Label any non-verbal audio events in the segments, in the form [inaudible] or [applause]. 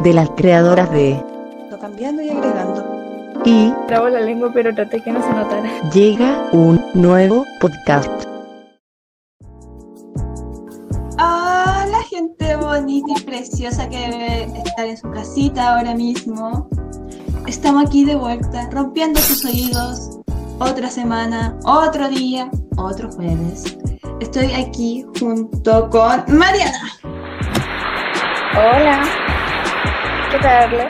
de las creadoras de cambiando y agregando. Y Trabo la lengua, pero traté que no se notara. llega un nuevo podcast. Hola gente bonita y preciosa que debe estar en su casita ahora mismo. Estamos aquí de vuelta, rompiendo sus oídos. Otra semana, otro día, otro jueves. Estoy aquí junto con Mariana. Hola. ¿Qué tal?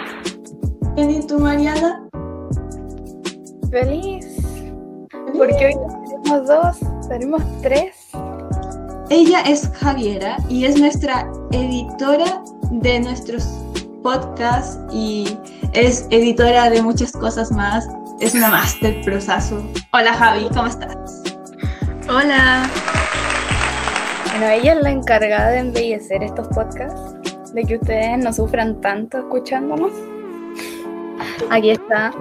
¿Quién y tú, Mariana? Feliz. Porque hoy no seremos dos, seremos tres. Ella es Javiera y es nuestra editora de nuestros podcasts y es editora de muchas cosas más. Es una máster prosazo. Hola Javi, ¿cómo estás? Hola. Bueno, ella es la encargada de embellecer estos podcasts, de que ustedes no sufran tanto escuchándonos. Aquí está.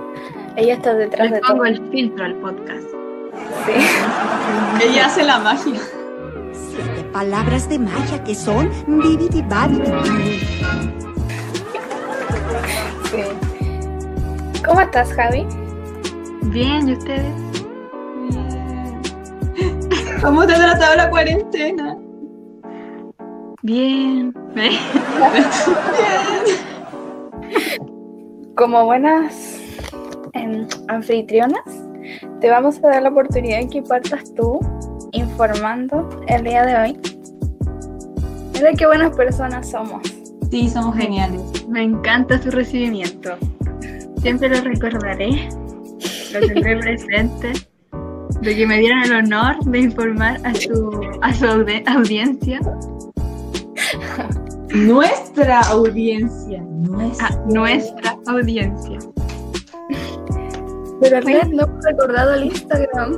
Ella está detrás Le de pongo todo. el filtro al podcast. Sí. Ella hace la magia. Siete palabras de magia que son bibidi sí. ¿Cómo estás, Javi? Bien, ¿y ustedes? Bien. ¿Cómo te ha tratado la cuarentena? Bien. [laughs] Como buenas em, anfitrionas, te vamos a dar la oportunidad de que partas tú informando el día de hoy. Mira qué buenas personas somos. Sí, somos geniales. Me encanta su recibimiento. Siempre lo recordaré. Lo tendré [laughs] presente. De que me dieron el honor de informar a su, a su audi- audiencia, Nuestra audiencia. Nuestra. a nuestra audiencia. Pero Ernest no hemos recordado el Instagram.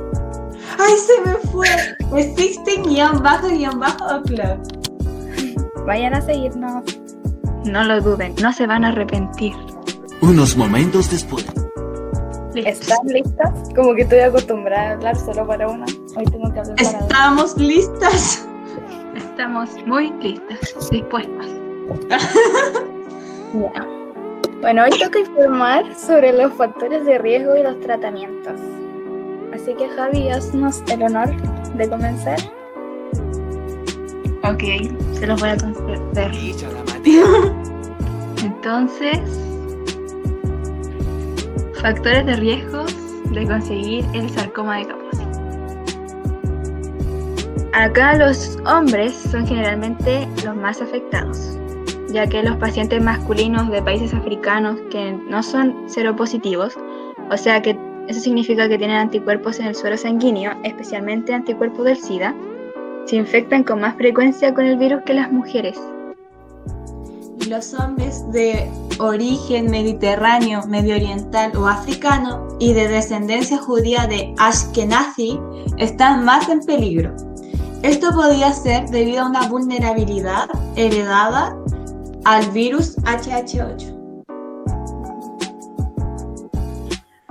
¡Ay, se me fue! Existe guion bajo guion bajo club. Vayan a seguirnos. No lo duden, no se van a arrepentir. Unos momentos después. ¿Están listas? Como que estoy acostumbrada a hablar solo para una. Hoy tengo que hablar para dos. Estamos listas. Estamos muy listas, dispuestas. [laughs] Bueno, hoy toca informar sobre los factores de riesgo y los tratamientos. Así que Javi, haznos el honor de comenzar. Ok, se los voy a conceder. [laughs] Entonces, factores de riesgo de conseguir el sarcoma de Kaposi. Acá los hombres son generalmente los más afectados, ya que los pacientes masculinos de países africanos que no son seropositivos, o sea que eso significa que tienen anticuerpos en el suero sanguíneo, especialmente anticuerpos del SIDA, se infectan con más frecuencia con el virus que las mujeres. Los hombres de origen mediterráneo, medio oriental o africano y de descendencia judía de Ashkenazi están más en peligro. Esto podría ser debido a una vulnerabilidad heredada al virus HH8.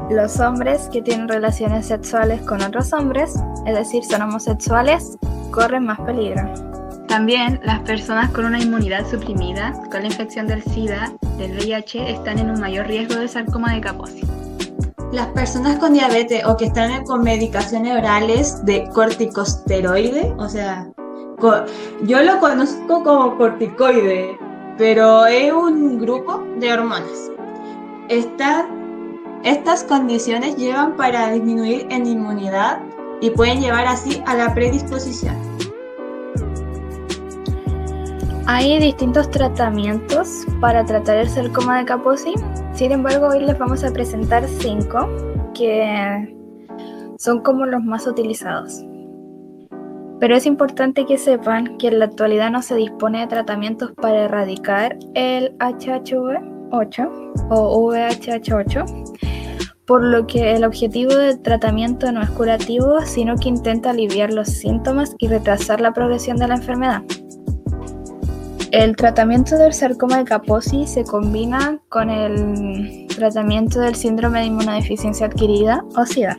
Los hombres que tienen relaciones sexuales con otros hombres, es decir, son homosexuales, corren más peligro. También las personas con una inmunidad suprimida con la infección del SIDA, del VIH, están en un mayor riesgo de sarcoma de Kaposi. Las personas con diabetes o que están con medicaciones orales de corticosteroide, o sea, yo lo conozco como corticoide, pero es un grupo de hormonas. Esta- estas condiciones llevan para disminuir en inmunidad y pueden llevar así a la predisposición. Hay distintos tratamientos para tratar el sarcoma de Kaposi. Sin embargo, hoy les vamos a presentar cinco que son como los más utilizados. Pero es importante que sepan que en la actualidad no se dispone de tratamientos para erradicar el HHV8 o VHH8, por lo que el objetivo del tratamiento no es curativo, sino que intenta aliviar los síntomas y retrasar la progresión de la enfermedad. El tratamiento del sarcoma de Kaposi se combina con el tratamiento del síndrome de inmunodeficiencia adquirida o SIDA.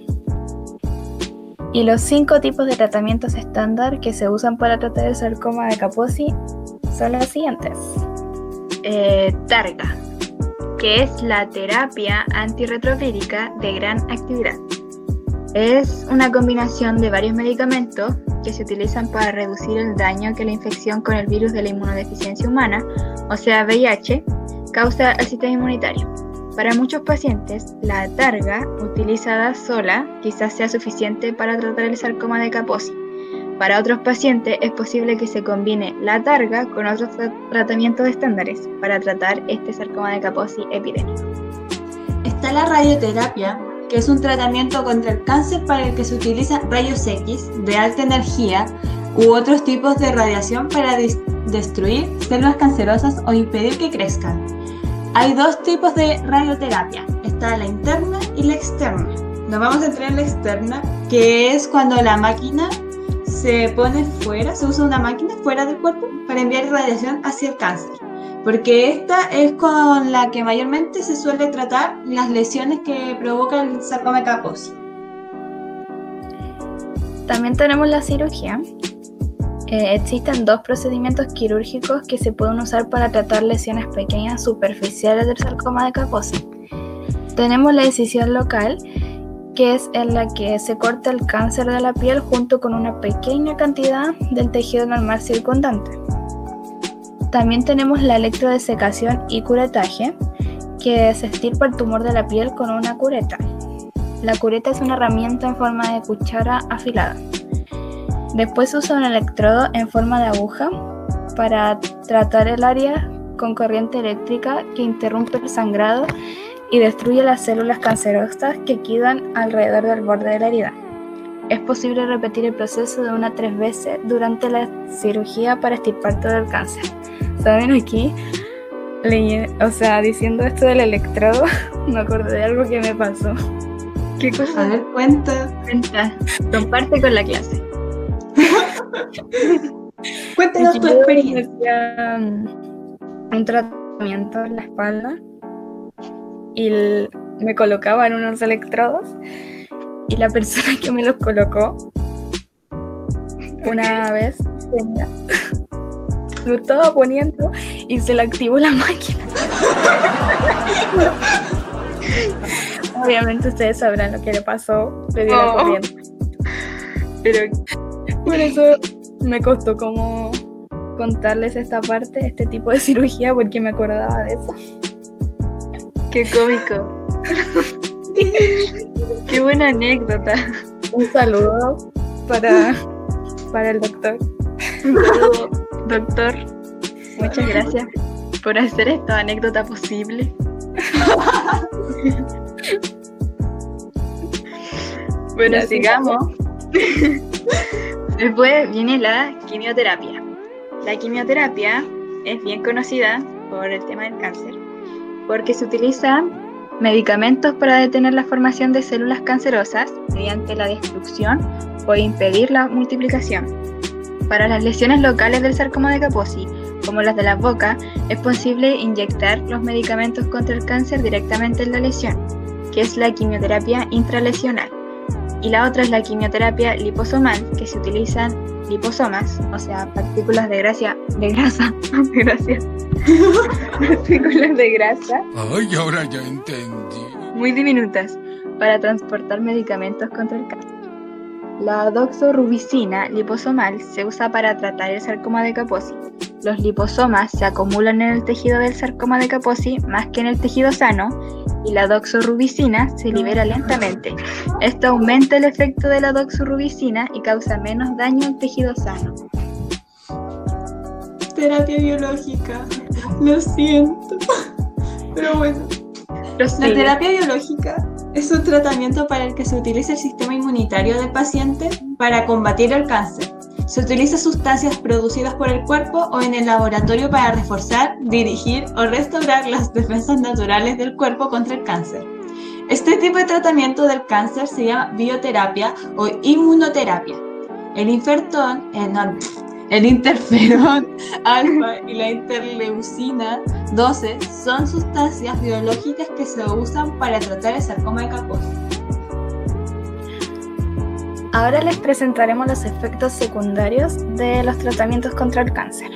Y los cinco tipos de tratamientos estándar que se usan para tratar el sarcoma de Kaposi son los siguientes. eh, Targa, que es la terapia antirretrovírica de gran actividad. Es una combinación de varios medicamentos que se utilizan para reducir el daño que la infección con el virus de la inmunodeficiencia humana, o sea VIH, causa al sistema inmunitario. Para muchos pacientes, la targa utilizada sola quizás sea suficiente para tratar el sarcoma de Kaposi. Para otros pacientes es posible que se combine la targa con otros tra- tratamientos estándares para tratar este sarcoma de Kaposi epidémico. Está la radioterapia, que es un tratamiento contra el cáncer para el que se utilizan rayos X de alta energía u otros tipos de radiación para destruir células cancerosas o impedir que crezcan. Hay dos tipos de radioterapia, está la interna y la externa. Nos vamos a entrar en la externa, que es cuando la máquina se pone fuera, se usa una máquina fuera del cuerpo para enviar radiación hacia el cáncer porque esta es con la que mayormente se suele tratar las lesiones que provoca el sarcoma de Kaposi. También tenemos la cirugía. Eh, existen dos procedimientos quirúrgicos que se pueden usar para tratar lesiones pequeñas superficiales del sarcoma de Kaposi. Tenemos la decisión local, que es en la que se corta el cáncer de la piel junto con una pequeña cantidad del tejido normal circundante. También tenemos la electrodesecación y curetaje, que se estirpa el tumor de la piel con una cureta. La cureta es una herramienta en forma de cuchara afilada. Después se usa un electrodo en forma de aguja para tratar el área con corriente eléctrica que interrumpe el sangrado y destruye las células cancerosas que quedan alrededor del borde de la herida. Es posible repetir el proceso de una a tres veces durante la cirugía para extirpar todo el cáncer. ¿Saben aquí? O sea, diciendo esto del electrodo, [laughs] me acordé de algo que me pasó. ¿Qué A cosa ver, cuenta, cuenta? Comparte con la clase. [laughs] cuéntanos tu experiencia. mm, un tratamiento en la espalda y l- me colocaban unos electrodos y la persona [laughs] que me los colocó una vez tenía- lo estaba poniendo y se le activó la [laughs] máquina. Obviamente ustedes sabrán lo que le pasó, le dio la Oh. corriente. Pero por eso me costó como contarles esta parte, este tipo de cirugía, porque me acordaba de eso. Qué cómico. Qué buena anécdota. Un saludo para, para el doctor. Doctor, muchas gracias por hacer esta anécdota posible. [laughs] bueno, Ya, sigamos. [laughs] Después viene la quimioterapia. La quimioterapia es bien conocida por el tema del cáncer, porque se utilizan medicamentos para detener la formación de células cancerosas mediante la destrucción o impedir la multiplicación. Para las lesiones locales del sarcoma de Kaposi, como las de la boca, es posible inyectar los medicamentos contra el cáncer directamente en la lesión, que es la quimioterapia intralesional. Y la otra es la quimioterapia liposomal, que se utilizan liposomas, o sea, partículas de grasa, de grasa, [laughs] de grasa, [laughs] partículas de grasa Ay, ahora ya entendí. muy diminutas para transportar medicamentos contra el cáncer. La doxorubicina liposomal se usa para tratar el sarcoma de Kaposi. Los liposomas se acumulan en el tejido del sarcoma de Kaposi más que en el tejido sano y la doxorubicina se libera lentamente. Esto aumenta el efecto de la doxorubicina y causa menos daño al tejido sano. Terapia biológica. Lo siento. [laughs] Pero bueno. La terapia biológica es un tratamiento para el que se utiliza el sistema inmunitario del paciente para combatir el cáncer. Se utiliza sustancias producidas por el cuerpo o en el laboratorio para reforzar, dirigir o restaurar las defensas naturales del cuerpo contra el cáncer. Este tipo de tratamiento del cáncer se llama bioterapia o inmunoterapia. El infertón, eh, no, el interferón [laughs] alfa y la interleucina 12 son sustancias biológicas que se usan para tratar el sarcoma de Kaposi. Ahora les presentaremos los efectos secundarios de los tratamientos contra el cáncer.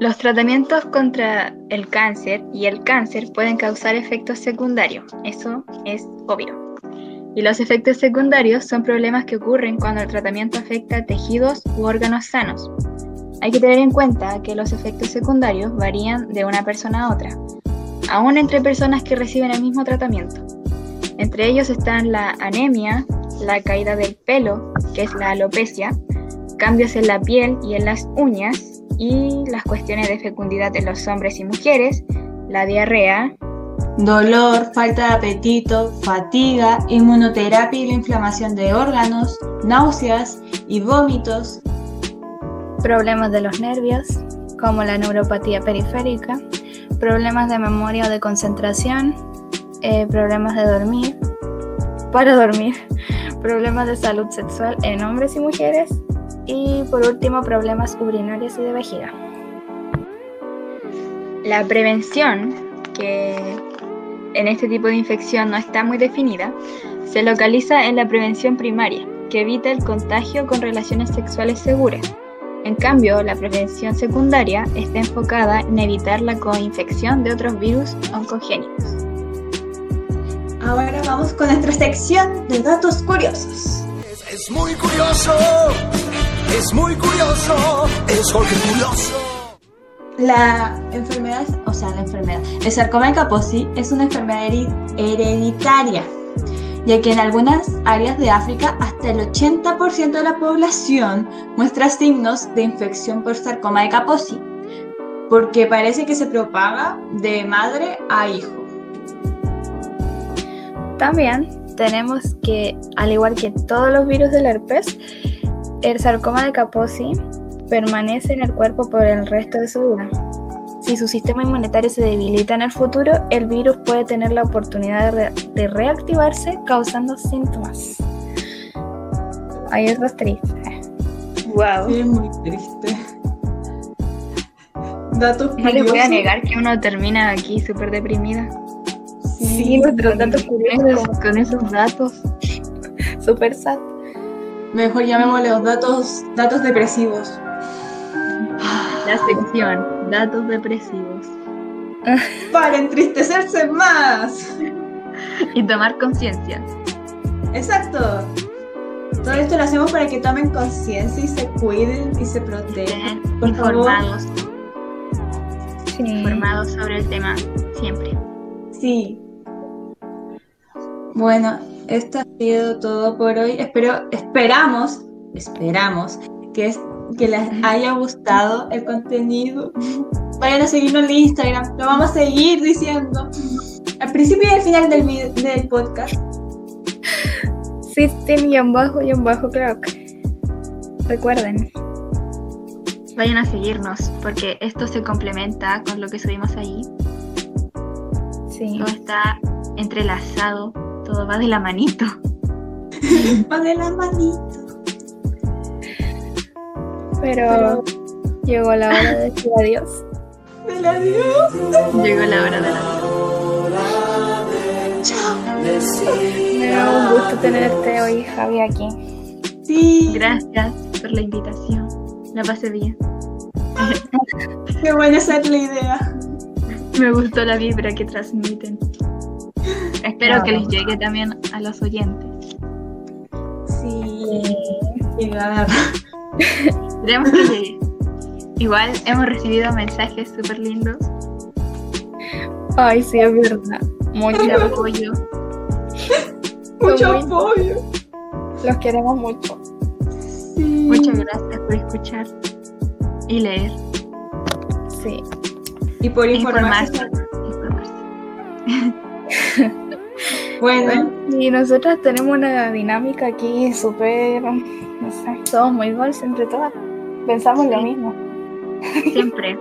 Los tratamientos contra el cáncer y el cáncer pueden causar efectos secundarios, eso es obvio. Y los efectos secundarios son problemas que ocurren cuando el tratamiento afecta tejidos u órganos sanos. Hay que tener en cuenta que los efectos secundarios varían de una persona a otra, aún entre personas que reciben el mismo tratamiento. Entre ellos están la anemia, la caída del pelo, que es la alopecia, cambios en la piel y en las uñas, y las cuestiones de fecundidad en los hombres y mujeres, la diarrea, Dolor, falta de apetito, fatiga, inmunoterapia y la inflamación de órganos, náuseas y vómitos, Problemas de los nervios, como la neuropatía periférica, problemas de memoria o de concentración, eh, problemas de dormir, para dormir, [laughs] problemas de salud sexual en hombres y mujeres y por último problemas urinarios y de vejiga. La prevención, que en este tipo de infección no está muy definida, se localiza en la prevención primaria, que evita el contagio con relaciones sexuales seguras. En cambio, la prevención secundaria está enfocada en evitar la coinfección de otros virus oncogénicos. Ahora vamos con nuestra sección de datos curiosos. Es, es muy curioso, es muy curioso, es Jorge Curioso. La enfermedad, o sea, la enfermedad, el sarcoma de Kaposi es una enfermedad hereditaria, ya que en algunas áreas de África hasta el 80% de la población muestra signos de infección por sarcoma de Kaposi, porque parece que se propaga de madre a hijo. También tenemos que, al igual que todos los virus del herpes, el sarcoma de Kaposi permanece en el cuerpo por el resto de su vida. Si su sistema inmunitario se debilita en el futuro, el virus puede tener la oportunidad de, re- de reactivarse causando síntomas. Ay, eso es triste. Wow. Sí, es muy triste. Datos No les voy a curiosos. negar que uno termina aquí súper deprimida. Sí, nuestros datos Con curiosos, esos, con esos datos. super sad. Mejor llamémosle los datos, datos depresivos. La sección, datos depresivos. [laughs] Para entristecerse más. Y tomar conciencia. Exacto. Todo esto lo hacemos para que tomen conciencia y se cuiden y se protejan. Favor. informados, Sí. informados sobre el tema siempre. Sí. Bueno, esto ha sido todo por hoy. Espero, esperamos, esperamos que, que les haya gustado el contenido. Vayan a seguirnos en Instagram. Lo vamos a seguir diciendo al principio y al final del, vid- del podcast. System y en bajo y en bajo clock. Recuerden. Vayan a seguirnos porque esto se complementa con lo que subimos ahí. Sí. Todo está entrelazado, todo va de la manito. Va de la manito. Pero llegó la hora de decir adiós. Del adiós. Llegó la hora de la Me da un gusto tenerte hoy, Javi, aquí. Sí. Gracias por la invitación. La pasé bien. [laughs] Qué buena es la idea. Me gustó la vibra que transmiten. Espero que les llegue también a los oyentes. Sí. Llegar. Esperemos que llegue. Igual hemos recibido mensajes súper lindos Ay, sí, es verdad. Mucho. apoyo. Mucho muy- apoyo. Los queremos mucho. Sí. Muchas gracias por escuchar y leer. Sí. Y por informarse. Informarse. informarse. Bueno, Y nosotras tenemos una dinámica aquí súper. No sé. Somos muy goals entre todas. Pensamos lo mismo. Siempre.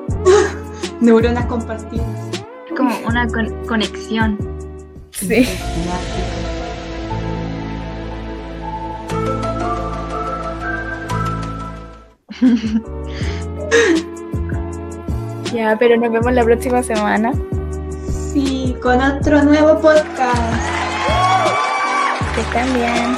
[laughs] neuronas compartidas. Es como una con- conexión. Sí. [laughs] Ya, pero nos vemos la próxima semana. Sí, con otro nuevo podcast. Que estén bien.